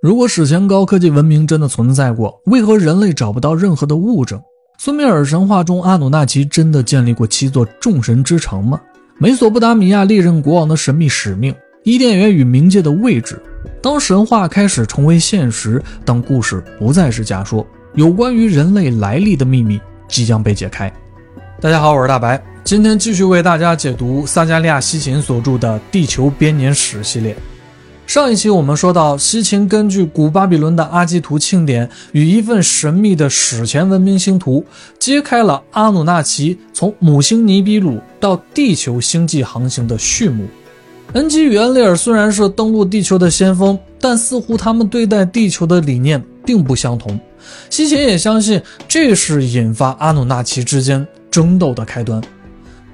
如果史前高科技文明真的存在过，为何人类找不到任何的物证？苏美尔神话中，阿努纳奇真的建立过七座众神之城吗？美索不达米亚历任国王的神秘使命，伊甸园与冥界的位置，当神话开始成为现实，当故事不再是假说，有关于人类来历的秘密即将被解开。大家好，我是大白，今天继续为大家解读撒加利亚西芹所著的《地球编年史》系列。上一期我们说到，西秦根据古巴比伦的阿基图庆典与一份神秘的史前文明星图，揭开了阿努纳奇从母星尼比鲁到地球星际航行的序幕。恩基与恩利尔虽然是登陆地球的先锋，但似乎他们对待地球的理念并不相同。西秦也相信这是引发阿努纳奇之间争斗的开端。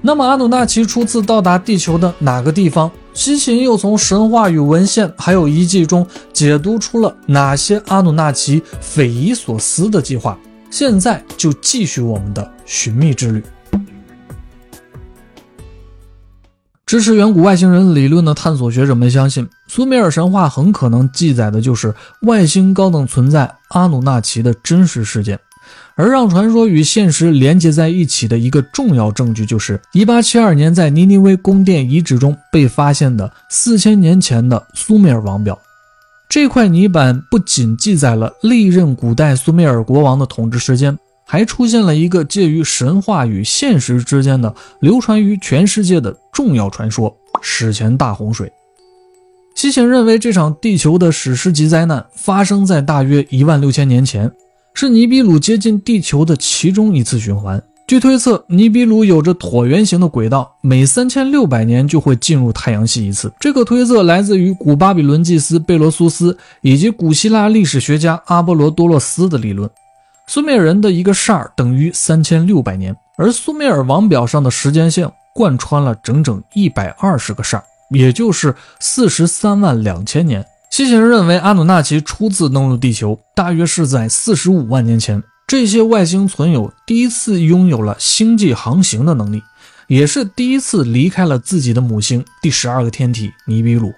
那么，阿努纳奇初次到达地球的哪个地方？西秦又从神话与文献，还有遗迹中解读出了哪些阿努纳奇匪夷所思的计划？现在就继续我们的寻觅之旅。支持远古外星人理论的探索学者们相信，苏美尔神话很可能记载的就是外星高等存在阿努纳奇的真实事件。而让传说与现实连接在一起的一个重要证据，就是1872年在尼尼微宫殿遗址中被发现的4000年前的苏美尔王表。这块泥板不仅记载了历任古代苏美尔国王的统治时间，还出现了一个介于神话与现实之间的、流传于全世界的重要传说——史前大洪水。西秦认为，这场地球的史诗级灾难发生在大约1万六千年前。是尼比鲁接近地球的其中一次循环。据推测，尼比鲁有着椭圆形的轨道，每三千六百年就会进入太阳系一次。这个推测来自于古巴比伦祭司贝罗苏斯以及古希腊历史学家阿波罗多洛斯的理论。苏美尔人的一个煞等于三千六百年，而苏美尔王表上的时间线贯穿了整整一百二十个煞，也就是四十三万两千年。机器人认为，阿努纳奇初次登陆地球大约是在四十五万年前。这些外星存有第一次拥有了星际航行的能力，也是第一次离开了自己的母星第十二个天体尼比鲁。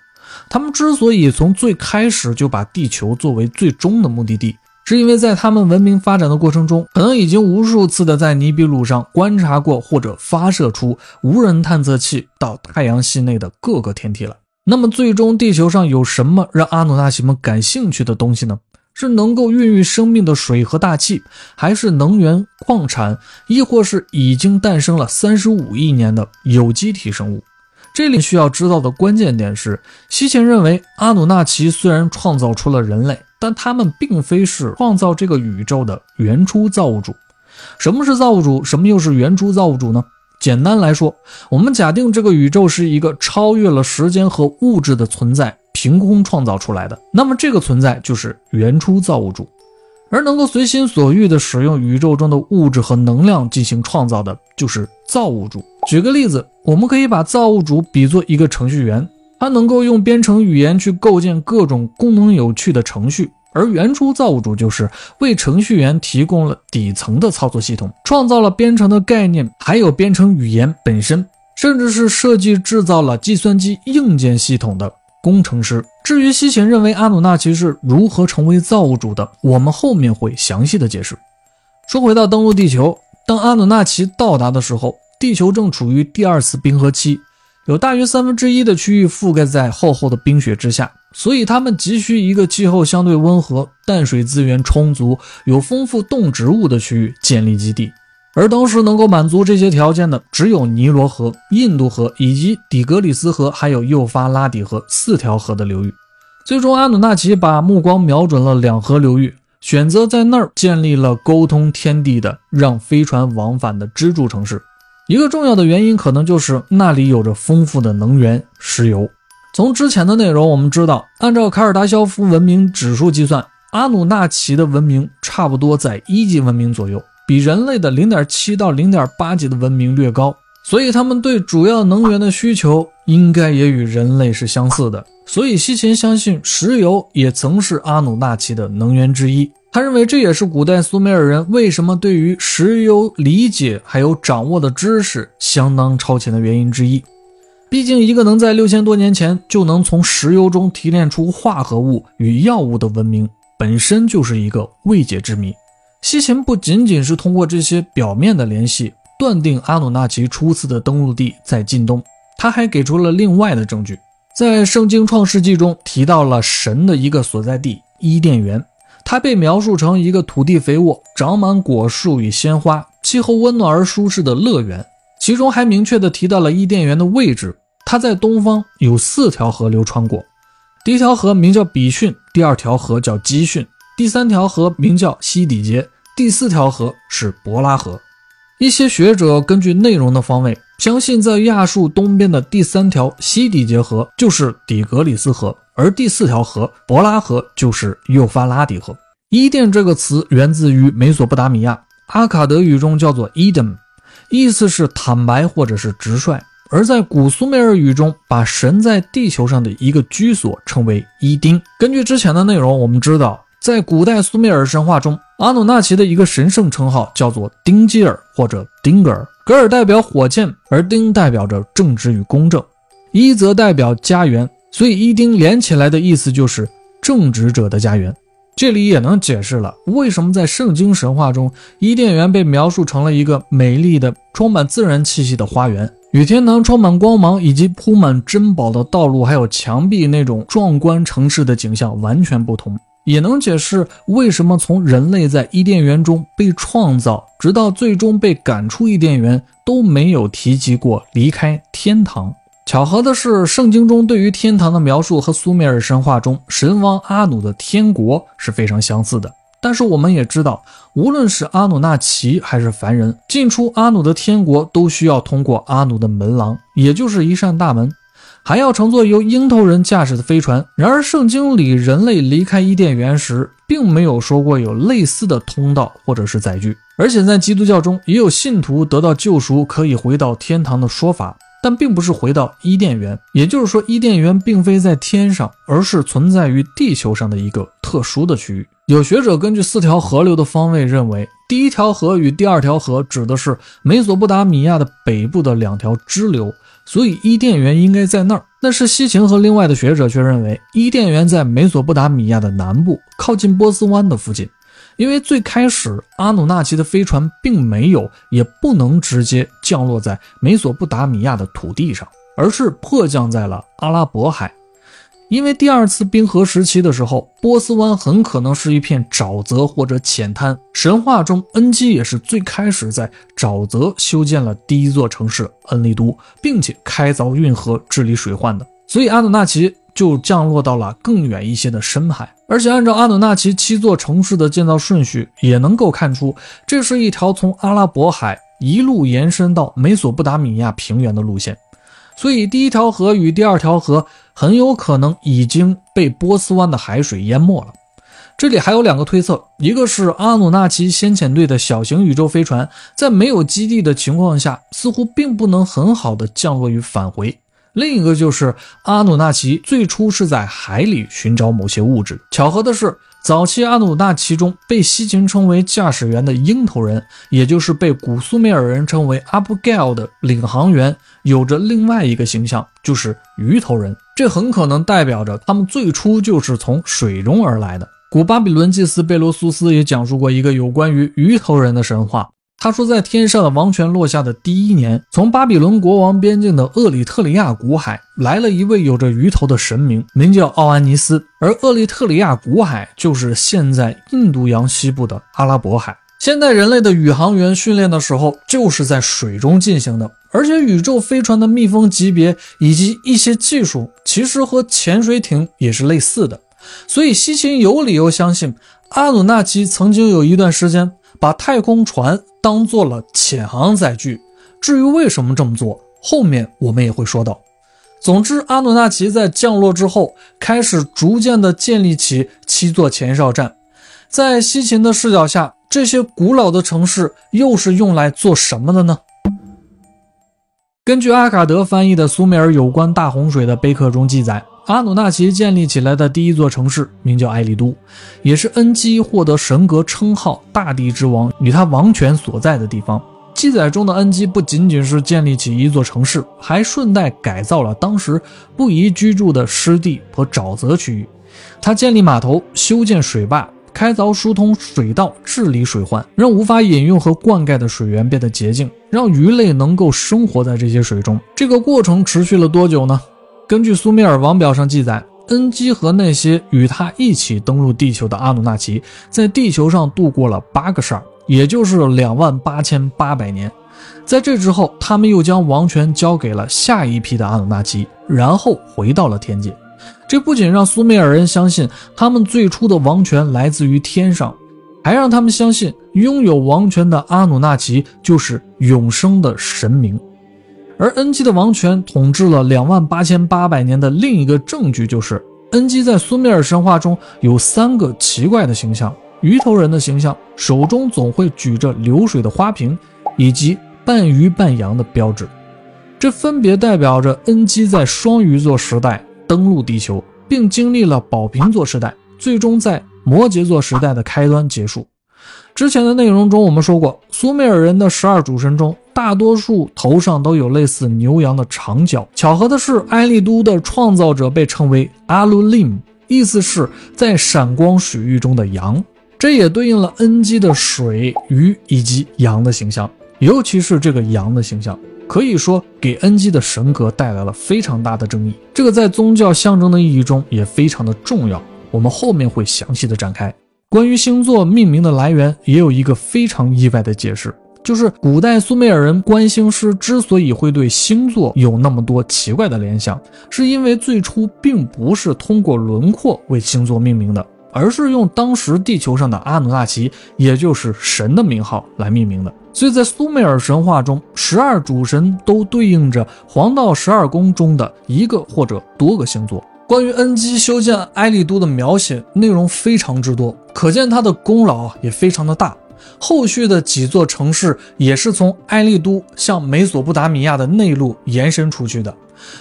他们之所以从最开始就把地球作为最终的目的地，是因为在他们文明发展的过程中，可能已经无数次的在尼比鲁上观察过或者发射出无人探测器到太阳系内的各个天体了。那么，最终地球上有什么让阿努纳奇们感兴趣的东西呢？是能够孕育生命的水和大气，还是能源、矿产，亦或是已经诞生了三十五亿年的有机体生物？这里需要知道的关键点是，西秦认为阿努纳奇虽然创造出了人类，但他们并非是创造这个宇宙的原初造物主。什么是造物主？什么又是原初造物主呢？简单来说，我们假定这个宇宙是一个超越了时间和物质的存在，凭空创造出来的。那么，这个存在就是原初造物主，而能够随心所欲地使用宇宙中的物质和能量进行创造的，就是造物主。举个例子，我们可以把造物主比作一个程序员，他能够用编程语言去构建各种功能有趣的程序。而原初造物主就是为程序员提供了底层的操作系统，创造了编程的概念，还有编程语言本身，甚至是设计制造了计算机硬件系统的工程师。至于西秦认为阿努纳奇是如何成为造物主的，我们后面会详细的解释。说回到登陆地球，当阿努纳奇到达的时候，地球正处于第二次冰河期。有大约三分之一的区域覆盖在厚厚的冰雪之下，所以他们急需一个气候相对温和、淡水资源充足、有丰富动植物的区域建立基地。而当时能够满足这些条件的，只有尼罗河、印度河以及底格里斯河，还有幼发拉底河四条河的流域。最终，阿努纳奇把目光瞄准了两河流域，选择在那儿建立了沟通天地的、让飞船往返的支柱城市。一个重要的原因可能就是那里有着丰富的能源石油。从之前的内容我们知道，按照卡尔达肖夫文明指数计算，阿努纳奇的文明差不多在一级文明左右，比人类的零点七到零点八级的文明略高，所以他们对主要能源的需求应该也与人类是相似的。所以西秦相信石油也曾是阿努纳奇的能源之一。他认为这也是古代苏美尔人为什么对于石油理解还有掌握的知识相当超前的原因之一。毕竟，一个能在六千多年前就能从石油中提炼出化合物与药物的文明，本身就是一个未解之谜。西秦不仅仅是通过这些表面的联系断定阿努纳奇初次的登陆地在近东，他还给出了另外的证据，在《圣经·创世纪》中提到了神的一个所在地伊甸园，它被描述成一个土地肥沃、长满果树与鲜花、气候温暖而舒适的乐园。其中还明确地提到了伊甸园的位置，它在东方有四条河流穿过，第一条河名叫比逊，第二条河叫基逊，第三条河名叫西底杰，第四条河是伯拉河。一些学者根据内容的方位，相信在亚述东边的第三条西底结河就是底格里斯河，而第四条河伯拉河就是幼发拉底河。伊甸这个词源自于美索不达米亚，阿卡德语中叫做 Eden。意思是坦白或者是直率，而在古苏美尔语中，把神在地球上的一个居所称为伊丁。根据之前的内容，我们知道，在古代苏美尔神话中，阿努纳奇的一个神圣称号叫做丁基尔或者丁格尔。格尔代表火箭，而丁代表着正直与公正，伊则代表家园，所以伊丁连起来的意思就是正直者的家园。这里也能解释了为什么在圣经神话中，伊甸园被描述成了一个美丽的、充满自然气息的花园，与天堂充满光芒以及铺满珍宝的道路，还有墙壁那种壮观城市的景象完全不同。也能解释为什么从人类在伊甸园中被创造，直到最终被赶出伊甸园，都没有提及过离开天堂。巧合的是，圣经中对于天堂的描述和苏美尔神话中神王阿努的天国是非常相似的。但是我们也知道，无论是阿努纳奇还是凡人进出阿努的天国，都需要通过阿努的门廊，也就是一扇大门，还要乘坐由鹰头人驾驶的飞船。然而，圣经里人类离开伊甸园时，并没有说过有类似的通道或者是载具。而且在基督教中，也有信徒得到救赎可以回到天堂的说法。但并不是回到伊甸园，也就是说，伊甸园并非在天上，而是存在于地球上的一个特殊的区域。有学者根据四条河流的方位认为，第一条河与第二条河指的是美索不达米亚的北部的两条支流，所以伊甸园应该在那儿。但是西芹和另外的学者却认为，伊甸园在美索不达米亚的南部，靠近波斯湾的附近。因为最开始阿努纳奇的飞船并没有，也不能直接降落在美索不达米亚的土地上，而是迫降在了阿拉伯海。因为第二次冰河时期的时候，波斯湾很可能是一片沼泽或者浅滩。神话中，恩基也是最开始在沼泽修建了第一座城市恩利都，并且开凿运河治理水患的。所以阿努纳奇。就降落到了更远一些的深海，而且按照阿努纳奇七座城市的建造顺序，也能够看出，这是一条从阿拉伯海一路延伸到美索不达米亚平原的路线。所以，第一条河与第二条河很有可能已经被波斯湾的海水淹没了。这里还有两个推测，一个是阿努纳奇先遣队的小型宇宙飞船在没有基地的情况下，似乎并不能很好的降落与返回。另一个就是阿努纳奇最初是在海里寻找某些物质。巧合的是，早期阿努纳奇中被西秦称为驾驶员的鹰头人，也就是被古苏美尔人称为阿布盖尔的领航员，有着另外一个形象，就是鱼头人。这很可能代表着他们最初就是从水中而来的。古巴比伦祭司贝罗苏斯也讲述过一个有关于鱼头人的神话。他说，在天上的王权落下的第一年，从巴比伦国王边境的厄里特里亚古海来了一位有着鱼头的神明，名叫奥安尼斯。而厄里特里亚古海就是现在印度洋西部的阿拉伯海。现代人类的宇航员训练的时候，就是在水中进行的。而且，宇宙飞船的密封级别以及一些技术，其实和潜水艇也是类似的。所以，西秦有理由相信，阿努纳奇曾经有一段时间。把太空船当做了潜航载具，至于为什么这么做，后面我们也会说到。总之，阿努纳奇在降落之后，开始逐渐的建立起七座前哨站。在西秦的视角下，这些古老的城市又是用来做什么的呢？根据阿卡德翻译的苏美尔有关大洪水的碑刻中记载。阿努纳奇建立起来的第一座城市名叫埃利都，也是恩基获得神格称号“大地之王”与他王权所在的地方。记载中的恩基不仅仅是建立起一座城市，还顺带改造了当时不宜居住的湿地和沼泽区域。他建立码头，修建水坝，开凿疏通水道，治理水患，让无法饮用和灌溉的水源变得洁净，让鱼类能够生活在这些水中。这个过程持续了多久呢？根据苏美尔王表上记载。恩基和那些与他一起登陆地球的阿努纳奇，在地球上度过了八个煞，也就是两万八千八百年。在这之后，他们又将王权交给了下一批的阿努纳奇，然后回到了天界。这不仅让苏美尔人相信他们最初的王权来自于天上，还让他们相信拥有王权的阿努纳奇就是永生的神明。而恩基的王权统治了两万八千八百年的另一个证据，就是恩基在苏美尔神话中有三个奇怪的形象：鱼头人的形象，手中总会举着流水的花瓶，以及半鱼半羊的标志。这分别代表着恩基在双鱼座时代登陆地球，并经历了宝瓶座时代，最终在摩羯座时代的开端结束。之前的内容中，我们说过，苏美尔人的十二主神中。大多数头上都有类似牛羊的长角。巧合的是，埃利都的创造者被称为阿鲁林，意思是在闪光水域中的羊。这也对应了恩基的水、鱼以及羊的形象，尤其是这个羊的形象，可以说给恩基的神格带来了非常大的争议。这个在宗教象征的意义中也非常的重要，我们后面会详细的展开。关于星座命名的来源，也有一个非常意外的解释。就是古代苏美尔人观星师之所以会对星座有那么多奇怪的联想，是因为最初并不是通过轮廓为星座命名的，而是用当时地球上的阿努纳奇，也就是神的名号来命名的。所以在苏美尔神话中，十二主神都对应着黄道十二宫中的一个或者多个星座。关于恩基修建埃利都的描写内容非常之多，可见他的功劳也非常的大。后续的几座城市也是从埃利都向美索不达米亚的内陆延伸出去的。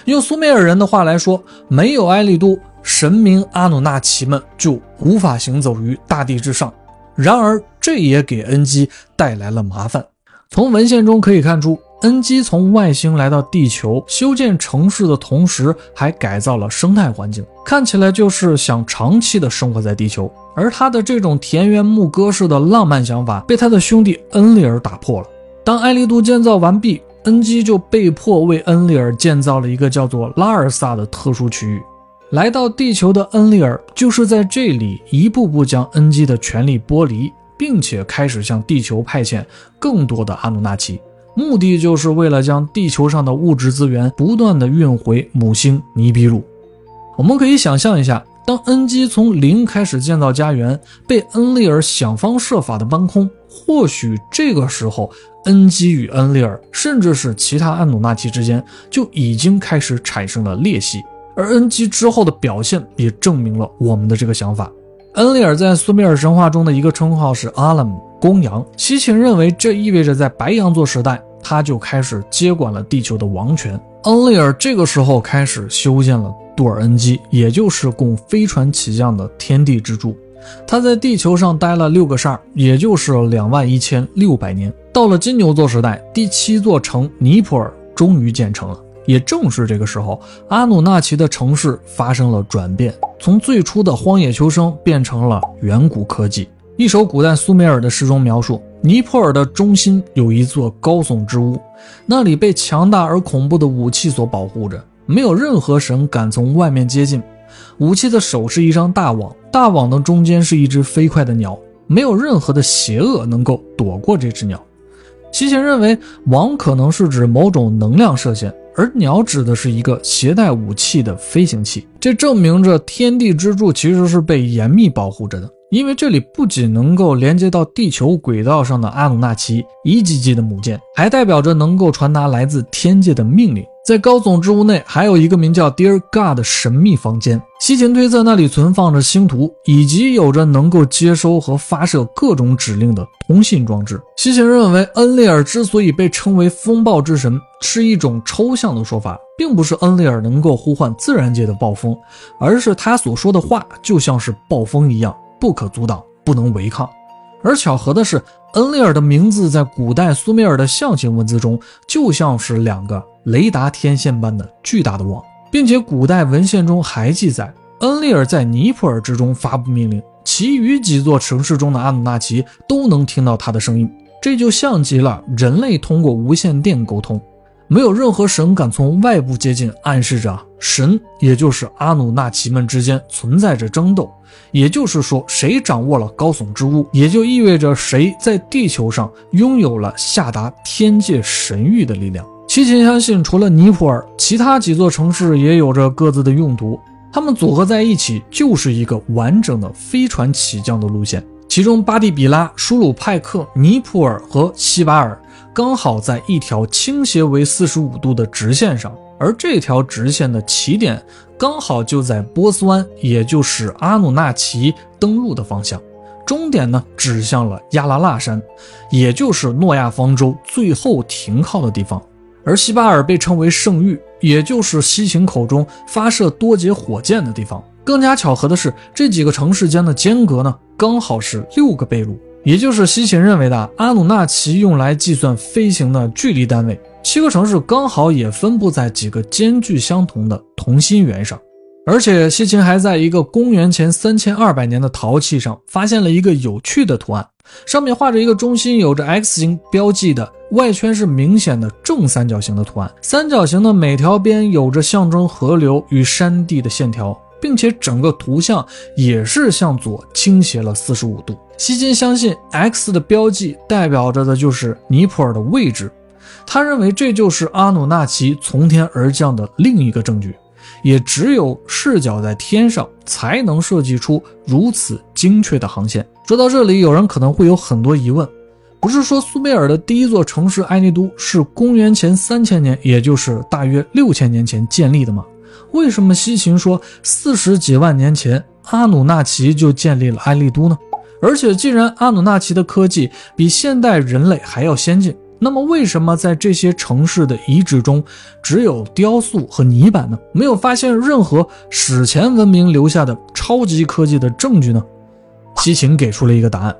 用苏美尔人的话来说，没有埃利都，神明阿努纳奇们就无法行走于大地之上。然而，这也给恩基带来了麻烦。从文献中可以看出。恩基从外星来到地球，修建城市的同时，还改造了生态环境，看起来就是想长期的生活在地球。而他的这种田园牧歌式的浪漫想法，被他的兄弟恩利尔打破了。当艾利都建造完毕，恩基就被迫为恩利尔建造了一个叫做拉尔萨的特殊区域。来到地球的恩利尔，就是在这里一步步将恩基的权力剥离，并且开始向地球派遣更多的阿努纳奇。目的就是为了将地球上的物质资源不断的运回母星尼比鲁。我们可以想象一下，当恩基从零开始建造家园，被恩利尔想方设法的搬空，或许这个时候，恩基与恩利尔，甚至是其他阿努纳奇之间，就已经开始产生了裂隙。而恩基之后的表现也证明了我们的这个想法。恩利尔在苏美尔神话中的一个称号是阿拉姆。公羊，西秦认为这意味着在白羊座时代，他就开始接管了地球的王权。恩利尔这个时候开始修建了杜尔恩基，也就是供飞船起降的天地之柱。他在地球上待了六个煞，也就是两万一千六百年。到了金牛座时代，第七座城尼泊尔终于建成了。也正是这个时候，阿努纳奇的城市发生了转变，从最初的荒野求生变成了远古科技。一首古代苏美尔的诗中描述，尼泊尔的中心有一座高耸之屋，那里被强大而恐怖的武器所保护着，没有任何神敢从外面接近。武器的手是一张大网，大网的中间是一只飞快的鸟，没有任何的邪恶能够躲过这只鸟。西贤认为，网可能是指某种能量射线，而鸟指的是一个携带武器的飞行器。这证明着天地之柱其实是被严密保护着的。因为这里不仅能够连接到地球轨道上的阿努纳奇一级级的母舰，还代表着能够传达来自天界的命令。在高耸之屋内，还有一个名叫 Dear God 的神秘房间。西芹推测那里存放着星图，以及有着能够接收和发射各种指令的通信装置。西芹认为，恩利尔之所以被称为风暴之神，是一种抽象的说法，并不是恩利尔能够呼唤自然界的暴风，而是他所说的话就像是暴风一样。不可阻挡，不能违抗。而巧合的是，恩利尔的名字在古代苏美尔的象形文字中，就像是两个雷达天线般的巨大的网，并且古代文献中还记载，恩利尔在尼泊尔之中发布命令，其余几座城市中的阿努纳奇都能听到他的声音，这就像极了人类通过无线电沟通。没有任何神敢从外部接近，暗示着神，也就是阿努纳奇们之间存在着争斗。也就是说，谁掌握了高耸之物，也就意味着谁在地球上拥有了下达天界神谕的力量。西秦相信，除了尼泊尔，其他几座城市也有着各自的用途，它们组合在一起就是一个完整的飞船起降的路线。其中，巴蒂比拉、舒鲁派克、尼泊尔和西巴尔。刚好在一条倾斜为四十五度的直线上，而这条直线的起点刚好就在波斯湾，也就是阿努纳奇登陆的方向。终点呢，指向了亚拉腊山，也就是诺亚方舟最后停靠的地方。而西巴尔被称为圣域，也就是西秦口中发射多节火箭的地方。更加巧合的是，这几个城市间的间隔呢，刚好是六个贝鲁。也就是西秦认为的阿努纳奇用来计算飞行的距离单位，七个城市刚好也分布在几个间距相同的同心圆上。而且西秦还在一个公元前三千二百年的陶器上发现了一个有趣的图案，上面画着一个中心有着 X 型标记的外圈是明显的正三角形的图案，三角形的每条边有着象征河流与山地的线条。并且整个图像也是向左倾斜了四十五度。西金相信 X 的标记代表着的就是尼泊尔的位置，他认为这就是阿努纳奇从天而降的另一个证据。也只有视角在天上，才能设计出如此精确的航线。说到这里，有人可能会有很多疑问：不是说苏美尔的第一座城市埃尼都是公元前三千年，也就是大约六千年前建立的吗？为什么西秦说四十几万年前阿努纳奇就建立了埃利都呢？而且既然阿努纳奇的科技比现代人类还要先进，那么为什么在这些城市的遗址中只有雕塑和泥板呢？没有发现任何史前文明留下的超级科技的证据呢？西秦给出了一个答案：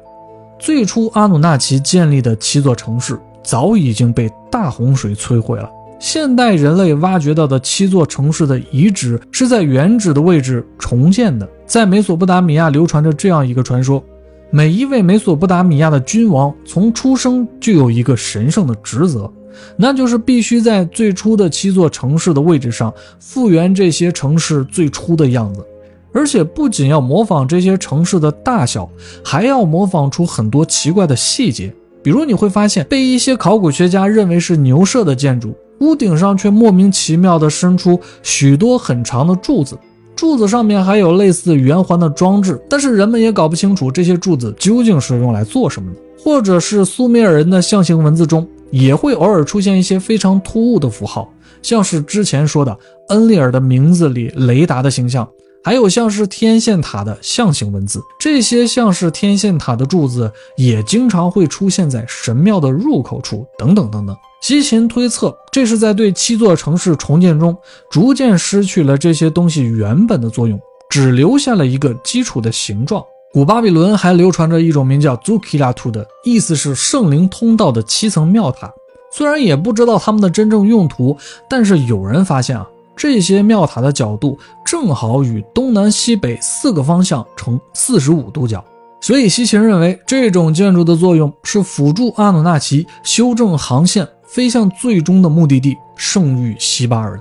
最初阿努纳奇建立的七座城市早已经被大洪水摧毁了。现代人类挖掘到的七座城市的遗址是在原址的位置重建的。在美索不达米亚流传着这样一个传说：每一位美索不达米亚的君王从出生就有一个神圣的职责，那就是必须在最初的七座城市的位置上复原这些城市最初的样子，而且不仅要模仿这些城市的大小，还要模仿出很多奇怪的细节。比如你会发现，被一些考古学家认为是牛舍的建筑。屋顶上却莫名其妙地伸出许多很长的柱子，柱子上面还有类似圆环的装置，但是人们也搞不清楚这些柱子究竟是用来做什么的。或者是苏美尔人的象形文字中也会偶尔出现一些非常突兀的符号，像是之前说的恩利尔的名字里雷达的形象。还有像是天线塔的象形文字，这些像是天线塔的柱子也经常会出现在神庙的入口处，等等等等。西秦推测，这是在对七座城市重建中，逐渐失去了这些东西原本的作用，只留下了一个基础的形状。古巴比伦还流传着一种名叫 Zukilatu 的，意思是圣灵通道的七层庙塔。虽然也不知道它们的真正用途，但是有人发现啊。这些庙塔的角度正好与东南西北四个方向成四十五度角，所以西秦认为这种建筑的作用是辅助阿努纳奇修正航线，飞向最终的目的地圣域西巴尔。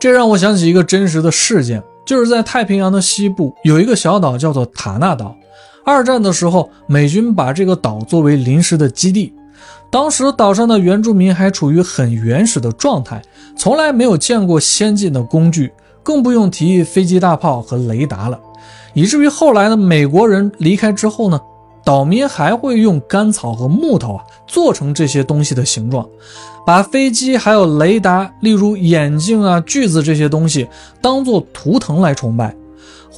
这让我想起一个真实的事件，就是在太平洋的西部有一个小岛叫做塔纳岛。二战的时候，美军把这个岛作为临时的基地。当时岛上的原住民还处于很原始的状态，从来没有见过先进的工具，更不用提飞机、大炮和雷达了。以至于后来呢，美国人离开之后呢，岛民还会用干草和木头啊做成这些东西的形状，把飞机还有雷达，例如眼镜啊、锯子这些东西，当做图腾来崇拜。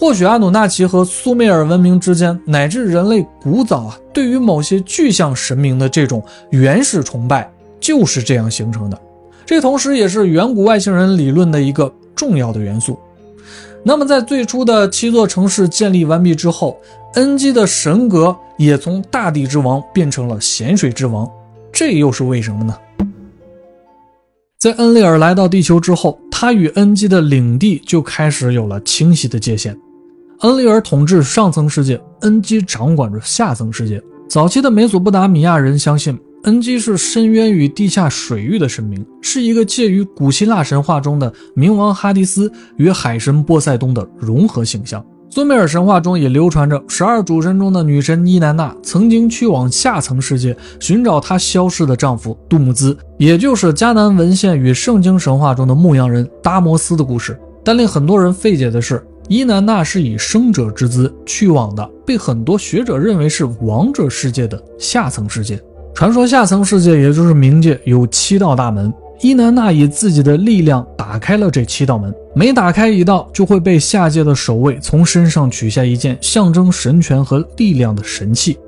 或许阿努纳奇和苏美尔文明之间，乃至人类古早啊，对于某些具象神明的这种原始崇拜，就是这样形成的。这同时也是远古外星人理论的一个重要的元素。那么在最初的七座城市建立完毕之后，恩基的神格也从大地之王变成了咸水之王，这又是为什么呢？在恩利尔来到地球之后，他与恩基的领地就开始有了清晰的界限。恩利尔统治上层世界，恩基掌管着下层世界。早期的美索不达米亚人相信，恩基是深渊与地下水域的神明，是一个介于古希腊神话中的冥王哈迪斯与海神波塞冬的融合形象。苏美尔神话中也流传着十二主神中的女神伊南娜曾经去往下层世界寻找她消失的丈夫杜姆兹，也就是迦南文献与圣经神话中的牧羊人达摩斯的故事。但令很多人费解的是，伊南娜是以生者之姿去往的，被很多学者认为是王者世界的下层世界。传说下层世界也就是冥界有七道大门。伊南娜以自己的力量打开了这七道门，每打开一道，就会被下界的守卫从身上取下一件象征神权和力量的神器。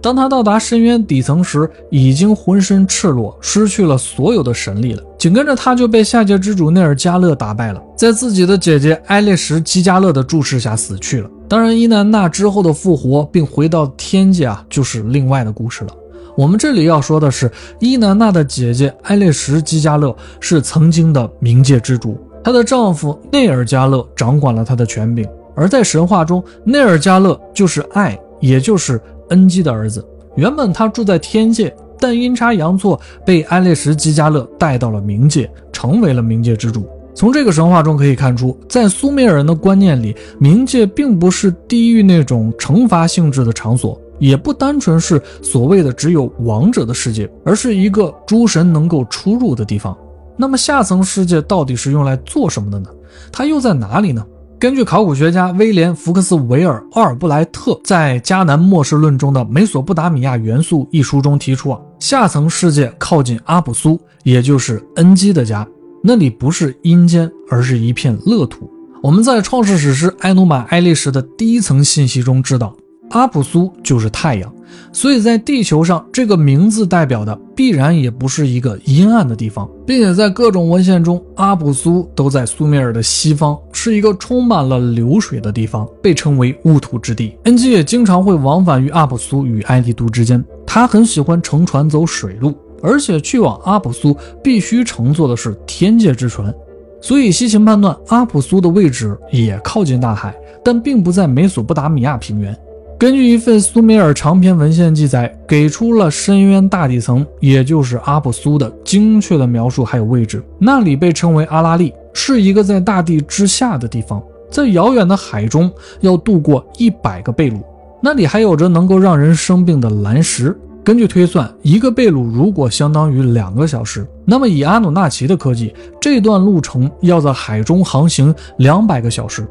当他到达深渊底层时，已经浑身赤裸，失去了所有的神力了。紧跟着，他就被下界之主内尔加勒打败了，在自己的姐姐埃列什基加勒的注视下死去了。当然，伊南娜之后的复活并回到天界啊，就是另外的故事了。我们这里要说的是，伊南娜的姐姐埃列什基加勒是曾经的冥界之主，她的丈夫内尔加勒掌管了她的权柄。而在神话中，内尔加勒就是爱，也就是恩基的儿子。原本他住在天界，但阴差阳错被埃列什基加勒带到了冥界，成为了冥界之主。从这个神话中可以看出，在苏美尔人的观念里，冥界并不是地狱那种惩罚性质的场所。也不单纯是所谓的只有王者的世界，而是一个诸神能够出入的地方。那么下层世界到底是用来做什么的呢？它又在哪里呢？根据考古学家威廉·福克斯维尔·奥尔布莱特在《迦南末世论》中的《美索不达米亚元素》一书中提出啊，下层世界靠近阿普苏，也就是恩基的家，那里不是阴间，而是一片乐土。我们在创世史诗埃努玛埃利什的第一层信息中知道。阿普苏就是太阳，所以在地球上，这个名字代表的必然也不是一个阴暗的地方，并且在各种文献中，阿普苏都在苏美尔的西方，是一个充满了流水的地方，被称为乌土之地。恩基也经常会往返于阿普苏与埃迪都之间，他很喜欢乘船走水路，而且去往阿普苏必须乘坐的是天界之船，所以西秦判断阿普苏的位置也靠近大海，但并不在美索不达米亚平原。根据一份苏美尔长篇文献记载，给出了深渊大底层，也就是阿卜苏的精确的描述还有位置。那里被称为阿拉利，是一个在大地之下的地方，在遥远的海中要渡过一百个贝鲁。那里还有着能够让人生病的蓝石。根据推算，一个贝鲁如果相当于两个小时，那么以阿努纳奇的科技，这段路程要在海中航行两百个小时。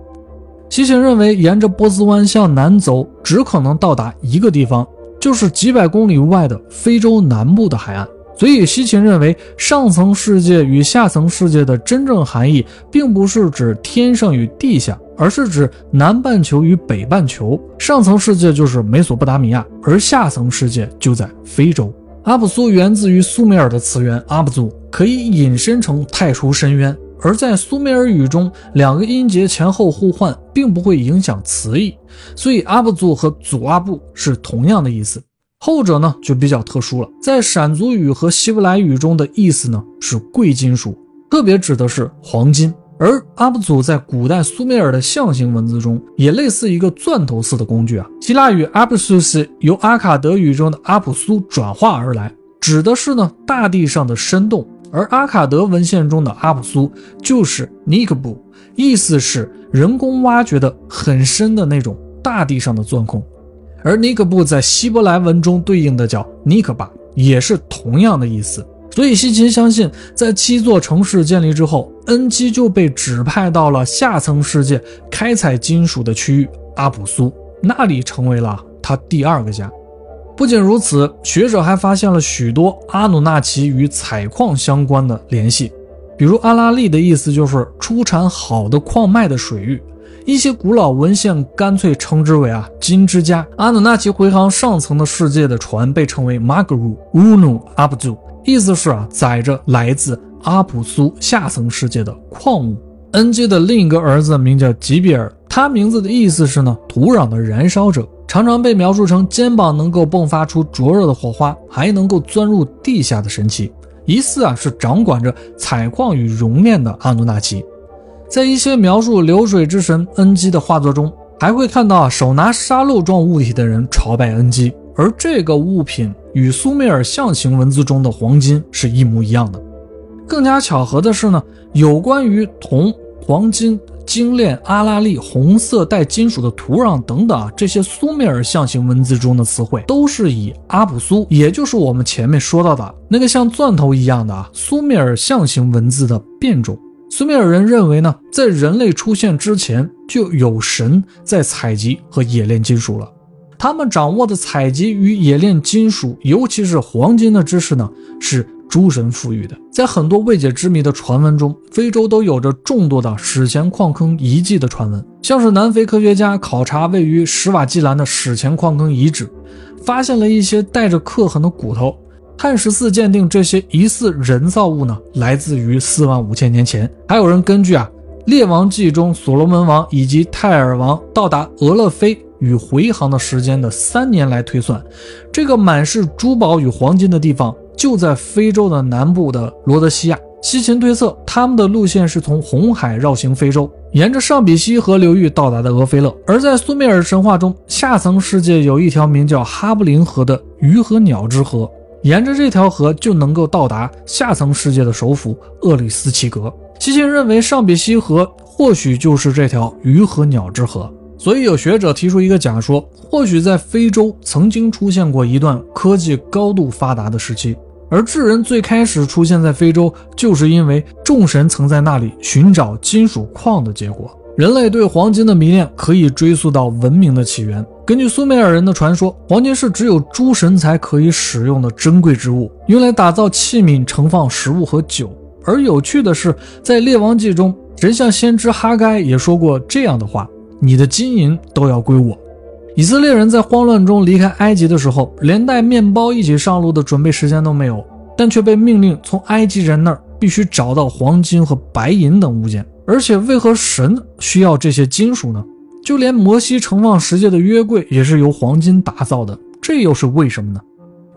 西秦认为，沿着波斯湾向南走，只可能到达一个地方，就是几百公里外的非洲南部的海岸。所以，西秦认为，上层世界与下层世界的真正含义，并不是指天上与地下，而是指南半球与北半球。上层世界就是美索不达米亚，而下层世界就在非洲。阿卜苏源自于苏美尔的词源阿卜祖，可以引申成太初深渊。而在苏美尔语中，两个音节前后互换，并不会影响词义，所以阿布祖和祖阿布是同样的意思。后者呢就比较特殊了，在闪族语和希伯来语中的意思呢是贵金属，特别指的是黄金。而阿布祖在古代苏美尔的象形文字中，也类似一个钻头似的工具啊。希腊语阿布苏斯由阿卡德语中的阿普苏转化而来，指的是呢大地上的深洞。而阿卡德文献中的阿普苏就是尼克布，意思是人工挖掘的很深的那种大地上的钻孔。而尼克布在希伯来文中对应的叫尼克巴，也是同样的意思。所以西秦相信，在七座城市建立之后，恩基就被指派到了下层世界开采金属的区域阿普苏，那里成为了他第二个家。不仅如此，学者还发现了许多阿努纳奇与采矿相关的联系，比如阿拉利的意思就是出产好的矿脉的水域，一些古老文献干脆称之为啊金之家。阿努纳奇回航上层的世界的船被称为 Magru Unu Abdu，意思是啊载着来自阿普苏下层世界的矿物。恩基的另一个儿子名叫吉比尔，他名字的意思是呢土壤的燃烧者，常常被描述成肩膀能够迸发出灼热的火花，还能够钻入地下的神奇，疑似啊是掌管着采矿与熔炼的阿努纳奇。在一些描述流水之神恩基的画作中，还会看到啊手拿沙漏状物体的人朝拜恩基，而这个物品与苏美尔象形文字中的黄金是一模一样的。更加巧合的是呢，有关于铜、黄金、精炼、阿拉利、红色带金属的土壤等等啊，这些苏美尔象形文字中的词汇，都是以阿普苏，也就是我们前面说到的那个像钻头一样的啊苏美尔象形文字的变种。苏美尔人认为呢，在人类出现之前就有神在采集和冶炼金属了。他们掌握的采集与冶炼金属，尤其是黄金的知识呢，是诸神赋予的。在很多未解之谜的传闻中，非洲都有着众多的史前矿坑遗迹的传闻。像是南非科学家考察位于史瓦济兰的史前矿坑遗址，发现了一些带着刻痕的骨头。碳十四鉴定这些疑似人造物呢，来自于四万五千年前。还有人根据啊《列王记》中所罗门王以及泰尔王到达俄勒菲与回航的时间的三年来推算，这个满是珠宝与黄金的地方就在非洲的南部的罗德西亚。西秦推测他们的路线是从红海绕行非洲，沿着上比西河流域到达的俄菲勒。而在苏美尔神话中，下层世界有一条名叫哈布林河的鱼和鸟之河。沿着这条河就能够到达下层世界的首府厄里斯奇格。西秦认为上比西河或许就是这条鱼和鸟之河，所以有学者提出一个假说：或许在非洲曾经出现过一段科技高度发达的时期，而智人最开始出现在非洲，就是因为众神曾在那里寻找金属矿的结果。人类对黄金的迷恋可以追溯到文明的起源。根据苏美尔人的传说，黄金是只有诸神才可以使用的珍贵之物，用来打造器皿、盛放食物和酒。而有趣的是，在列王记中，神像先知哈该也说过这样的话：“你的金银都要归我。”以色列人在慌乱中离开埃及的时候，连带面包一起上路的准备时间都没有，但却被命令从埃及人那儿必须找到黄金和白银等物件。而且，为何神需要这些金属呢？就连摩西盛放十诫的约柜也是由黄金打造的，这又是为什么呢？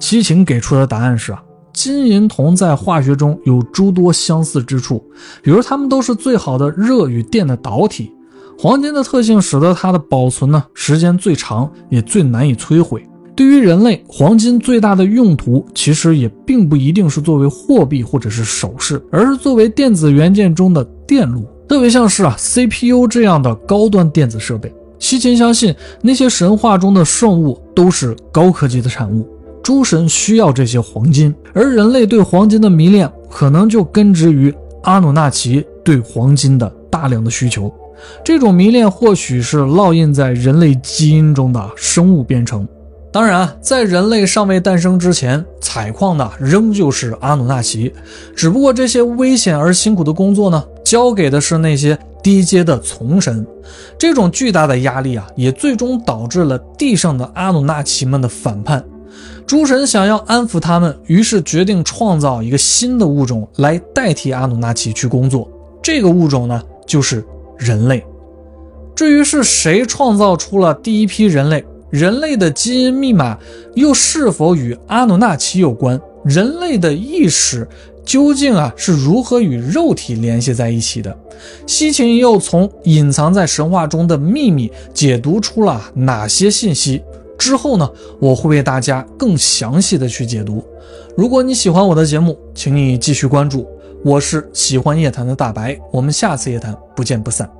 西秦给出的答案是啊，金银铜在化学中有诸多相似之处，比如它们都是最好的热与电的导体。黄金的特性使得它的保存呢时间最长，也最难以摧毁。对于人类，黄金最大的用途其实也并不一定是作为货币或者是首饰，而是作为电子元件中的电路。特别像是啊 CPU 这样的高端电子设备，西秦相信那些神话中的圣物都是高科技的产物，诸神需要这些黄金，而人类对黄金的迷恋可能就根植于阿努纳奇对黄金的大量的需求。这种迷恋或许是烙印在人类基因中的生物编程。当然，在人类尚未诞生之前，采矿的仍旧是阿努纳奇，只不过这些危险而辛苦的工作呢，交给的是那些低阶的从神。这种巨大的压力啊，也最终导致了地上的阿努纳奇们的反叛。诸神想要安抚他们，于是决定创造一个新的物种来代替阿努纳奇去工作。这个物种呢，就是人类。至于是谁创造出了第一批人类？人类的基因密码又是否与阿努纳奇有关？人类的意识究竟啊是如何与肉体联系在一起的？西秦又从隐藏在神话中的秘密解读出了哪些信息？之后呢，我会为大家更详细的去解读。如果你喜欢我的节目，请你继续关注。我是喜欢夜谈的大白，我们下次夜谈不见不散。